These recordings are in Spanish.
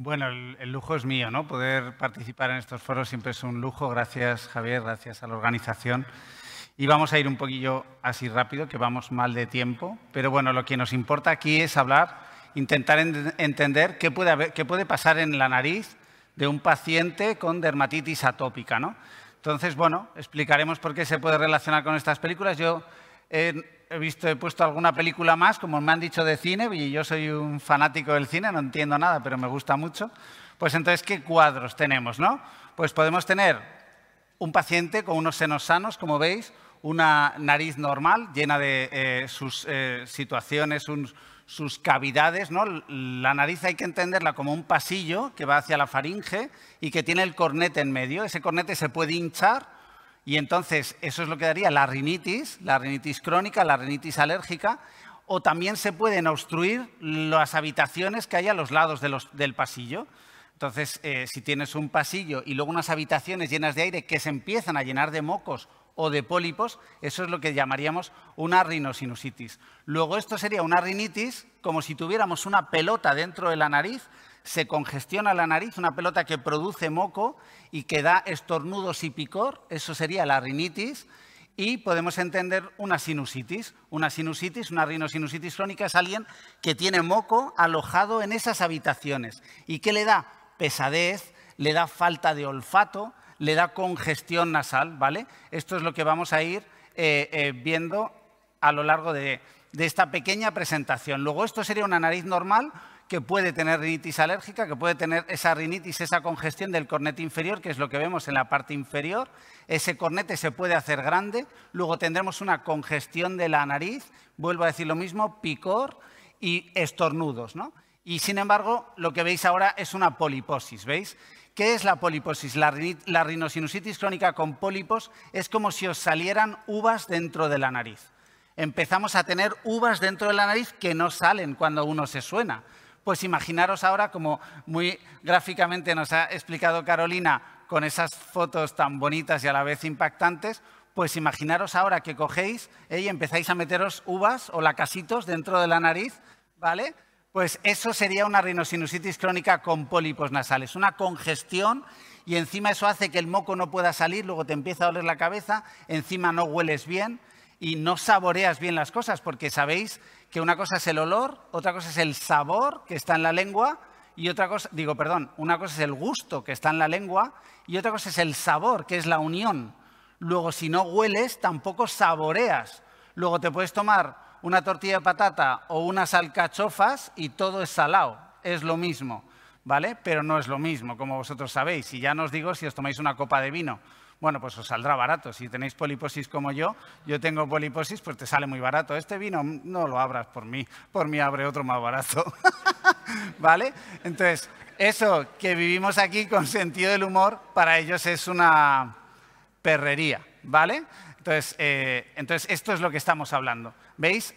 Bueno, el, el, lujo es mío, ¿no? Poder participar en estos foros siempre es un lujo. Gracias, Javier, gracias a la organización. Y vamos a ir un poquillo así rápido, que vamos mal de tiempo. Pero bueno, lo que nos importa aquí es hablar, intentar en, entender qué puede, haber, qué puede pasar en la nariz de un paciente con dermatitis atópica, ¿no? Entonces, bueno, explicaremos por qué se puede relacionar con estas películas. Yo he, he, visto, he puesto alguna película más, como me han dicho de cine, y yo soy un fanático del cine, no entiendo nada, pero me gusta mucho. Pues entonces, ¿qué cuadros tenemos, no? Pues podemos tener un paciente con unos senos sanos, como veis, una nariz normal, llena de eh, sus eh, situaciones, sus cavidades. ¿no? La nariz hay que entenderla como un pasillo que va hacia la faringe y que tiene el cornete en medio. Ese cornete se puede hinchar y entonces eso es lo que daría la rinitis, la rinitis crónica, la rinitis alérgica, o también se pueden obstruir las habitaciones que hay a los lados del pasillo. Entonces, eh, si tienes un pasillo y luego unas habitaciones llenas de aire que se empiezan a llenar de mocos o de pólipos, eso es lo que llamaríamos una rinosinusitis. Luego esto sería una rinitis como si tuviéramos una pelota dentro de la nariz, se congestiona la nariz, una pelota que produce moco y que da estornudos y picor, eso sería la rinitis, y podemos entender una sinusitis. Una sinusitis, una rinosinusitis crónica es alguien que tiene moco alojado en esas habitaciones y que le da pesadez, le da falta de olfato, le da congestión nasal, ¿vale? Esto es lo que vamos a ir eh, eh, viendo a lo largo de, de esta pequeña presentación. Luego, esto sería una nariz normal que puede tener rinitis alérgica, que puede tener esa rinitis, esa congestión del cornete inferior, que es lo que vemos en la parte inferior. Ese cornete se puede hacer grande. Luego tendremos una congestión de la nariz, vuelvo a decir lo mismo, picor y estornudos. ¿no? Y sin embargo, lo que veis ahora es una poliposis, ¿veis? ¿Qué es la poliposis? La, la rinosinusitis crónica con pólipos es como si os salieran uvas dentro de la nariz. Empezamos a tener uvas dentro de la nariz que no salen cuando uno se suena. Pues imaginaros ahora, como muy gráficamente nos ha explicado Carolina, con esas fotos tan bonitas y a la vez impactantes, pues imaginaros ahora que cogéis ¿eh? y empezáis a meteros uvas o lacasitos dentro de la nariz, ¿vale? Pues eso sería una rinosinusitis crónica con pólipos nasales, una congestión y encima eso hace que el moco no pueda salir, luego te empieza a doler la cabeza, encima no hueles bien y no saboreas bien las cosas, porque sabéis que una cosa es el olor, otra cosa es el sabor que está en la lengua y otra cosa, digo, perdón, una cosa es el gusto que está en la lengua y otra cosa es el sabor, que es la unión. Luego, si no hueles, tampoco saboreas. Luego te puedes tomar una tortilla de patata o unas alcachofas y todo es salado. Es lo mismo, ¿vale? Pero no es lo mismo, como vosotros sabéis. Y ya no os digo si os tomáis una copa de vino. Bueno, pues os saldrá barato. Si tenéis poliposis como yo, yo tengo poliposis, pues te sale muy barato. Este vino no lo abras por mí, por mí abre otro más barato. ¿Vale? Entonces, eso que vivimos aquí con sentido del humor, para ellos es una perrería, ¿vale? Entonces, eh, entonces, esto es lo que estamos hablando. ¿Veis?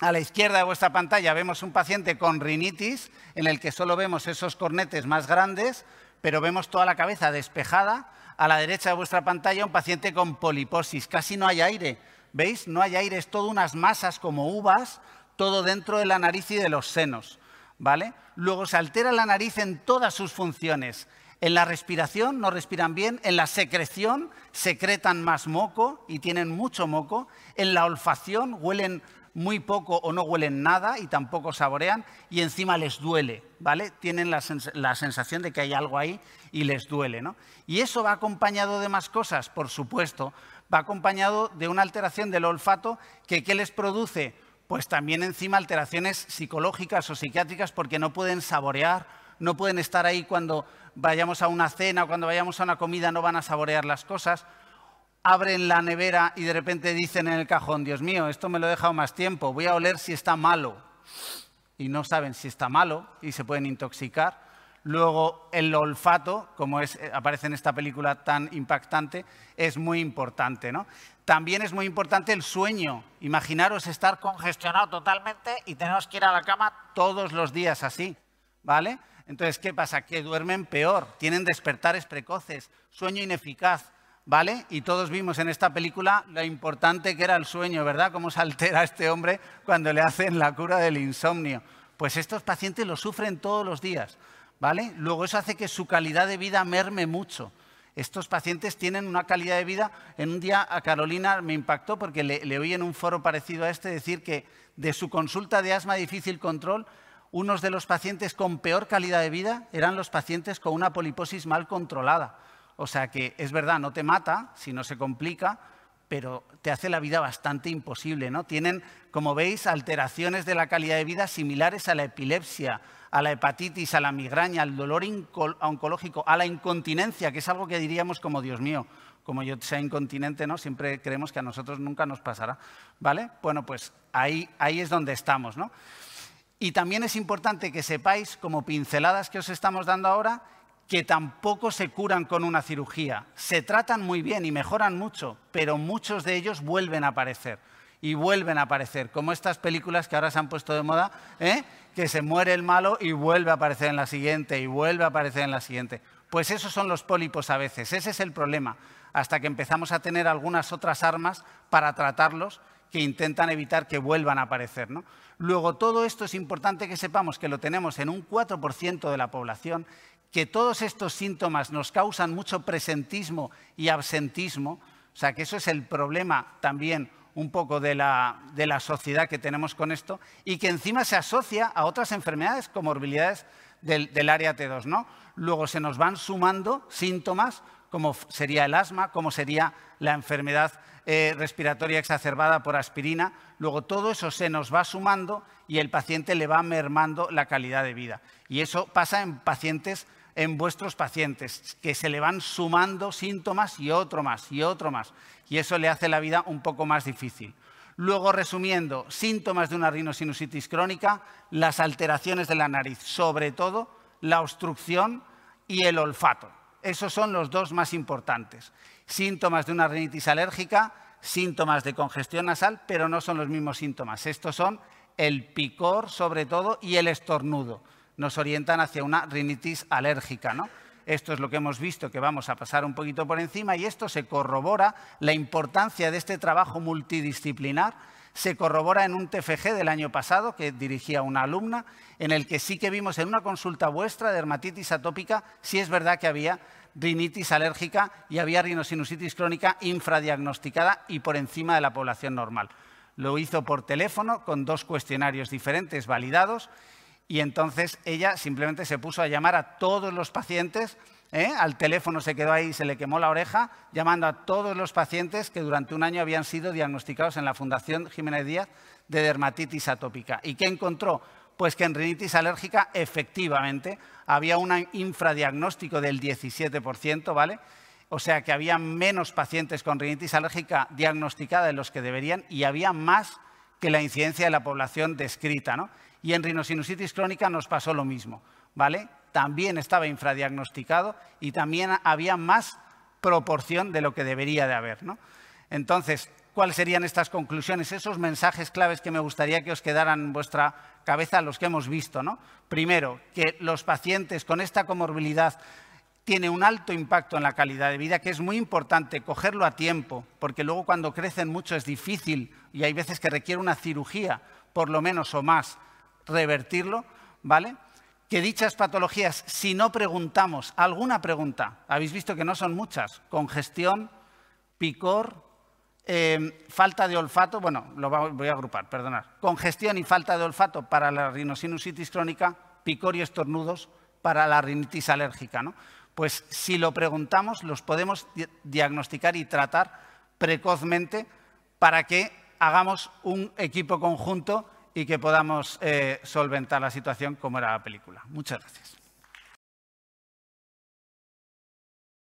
A la izquierda de vuestra pantalla vemos un paciente con rinitis, en el que solo vemos esos cornetes más grandes, pero vemos toda la cabeza despejada. A la derecha de vuestra pantalla un paciente con poliposis, casi no hay aire. ¿Veis? No hay aire, es todo unas masas como uvas, todo dentro de la nariz y de los senos. ¿Vale? Luego se altera la nariz en todas sus funciones. En la respiración no respiran bien, en la secreción secretan más moco y tienen mucho moco, en la olfacción huelen muy poco o no huelen nada y tampoco saborean y encima les duele, ¿vale? Tienen la, la sensación de que hay algo ahí y les duele, ¿no? Y eso va acompañado de más cosas, por supuesto, va acompañado de una alteración del olfato que ¿qué les produce? Pues también encima alteraciones psicológicas o psiquiátricas porque no pueden saborear, no pueden estar ahí cuando vayamos a una cena o cuando vayamos a una comida, no van a saborear las cosas. Abren la nevera y de repente dicen en el cajón, Dios mío, esto me lo he dejado más tiempo, voy a oler si está malo. Y no saben si está malo y se pueden intoxicar. Luego, el olfato, como es, eh, aparece en esta película tan impactante, es muy importante. ¿no? También es muy importante el sueño. Imaginaros estar congestionado totalmente y tenemos que ir a la cama todos los días así. ¿Vale? Entonces, ¿qué pasa? Que duermen peor, tienen despertares precoces, sueño ineficaz, ¿vale? Y todos vimos en esta película lo importante que era el sueño, ¿verdad? Cómo se altera este hombre cuando le hacen la cura del insomnio. Pues estos pacientes lo sufren todos los días, ¿vale? Luego eso hace que su calidad de vida merme mucho. Estos pacientes tienen una calidad de vida. En un día a Carolina me impactó porque le, oí en un foro parecido a este decir que de su consulta de asma difícil control, unos de los pacientes con peor calidad de vida eran los pacientes con una poliposis mal controlada. O sea que es verdad, no te mata si no se complica, pero te hace la vida bastante imposible. ¿no? Tienen, como veis, alteraciones de la calidad de vida similares a la epilepsia, a la hepatitis, a la migraña, al dolor oncológico, a la incontinencia, que es algo que diríamos como, Dios mío, como yo sea incontinente, ¿no? Siempre creemos que a nosotros nunca nos pasará, ¿vale? Bueno, pues ahí, ahí es donde estamos, ¿no? Y también es importante que sepáis, como pinceladas que os estamos dando ahora, que tampoco se curan con una cirugía. Se tratan muy bien y mejoran mucho, pero muchos de ellos vuelven a aparecer y vuelven a aparecer, como estas películas que ahora se han puesto de moda, ¿eh? que se muere el malo y vuelve a aparecer en la siguiente y vuelve a aparecer en la siguiente. Pues esos son los pólipos a veces, ese es el problema, hasta que empezamos a tener algunas otras armas para tratarlos que intentan evitar que vuelvan a aparecer. Luego, todo esto es importante que sepamos que lo tenemos en un 4% de la población, que todos estos síntomas nos causan mucho presentismo y absentismo, o sea que eso es el problema también un poco de la, sociedad que tenemos con esto y que encima se asocia a otras enfermedades, comorbilidades del, del área T2. ¿no? Luego se nos van sumando síntomas como sería el asma, como sería la enfermedad eh, respiratoria exacerbada por aspirina. Luego todo eso se nos va sumando y el paciente le va mermando la calidad de vida. Y eso pasa en pacientes en vuestros pacientes, que se le van sumando síntomas y otro más y otro más. Y eso le hace la vida un poco más difícil. Luego, resumiendo, síntomas de una rinosinusitis crónica, las alteraciones de la nariz, sobre todo la obstrucción y el olfato. Esos son los dos más importantes. Síntomas de una rinitis alérgica, síntomas de congestión nasal, pero no son los mismos síntomas. Estos son el picor, sobre todo, y el estornudo nos orientan hacia una rinitis alérgica. ¿no? Esto es lo que hemos visto que vamos a pasar un poquito por encima y esto se corrobora la importancia de este trabajo multidisciplinar. Se corrobora en un TFG del año pasado que dirigía una alumna, en el que sí que vimos en una consulta vuestra de dermatitis atópica, si es verdad que había rinitis alérgica y había rinosinusitis crónica infradiagnosticada y por encima de la población normal. Lo hizo por teléfono con dos cuestionarios diferentes validados y entonces ella simplemente se puso a llamar a todos los pacientes, ¿eh? al teléfono se quedó ahí y se le quemó la oreja, llamando a todos los pacientes que durante un año habían sido diagnosticados en la Fundación Jiménez Díaz de dermatitis atópica. ¿Y qué encontró? Pues que en rinitis alérgica efectivamente había un infradiagnóstico del 17%, ¿vale? O sea que había menos pacientes con rinitis alérgica diagnosticada de los que deberían y había más que la incidencia de la población descrita, ¿no? y en rinosinusitis crónica nos pasó lo mismo, ¿vale? También estaba infradiagnosticado y también había más proporción de lo que debería de haber, ¿no? Entonces, ¿cuáles serían estas conclusiones? Esos mensajes claves que me gustaría que os quedaran en vuestra cabeza, los que hemos visto, ¿no? Primero, que los pacientes con esta comorbilidad tienen un alto impacto en la calidad de vida, que es muy importante cogerlo a tiempo, porque luego cuando crecen mucho es difícil y hay veces que requiere una cirugía, por lo menos o más, revertirlo, ¿vale? Que dichas patologías, si no preguntamos alguna pregunta, habéis visto que no son muchas, congestión, picor, em, falta de olfato, bueno, lo voy a agrupar, perdonad, congestión y falta de olfato para la rinosinusitis crónica, picor y estornudos para la rinitis alérgica, ¿no? Pues si lo preguntamos, los podemos diagnosticar y tratar precozmente para que hagamos un equipo conjunto y que podamos eh, solventar la situación como era la película. Muchas gracias.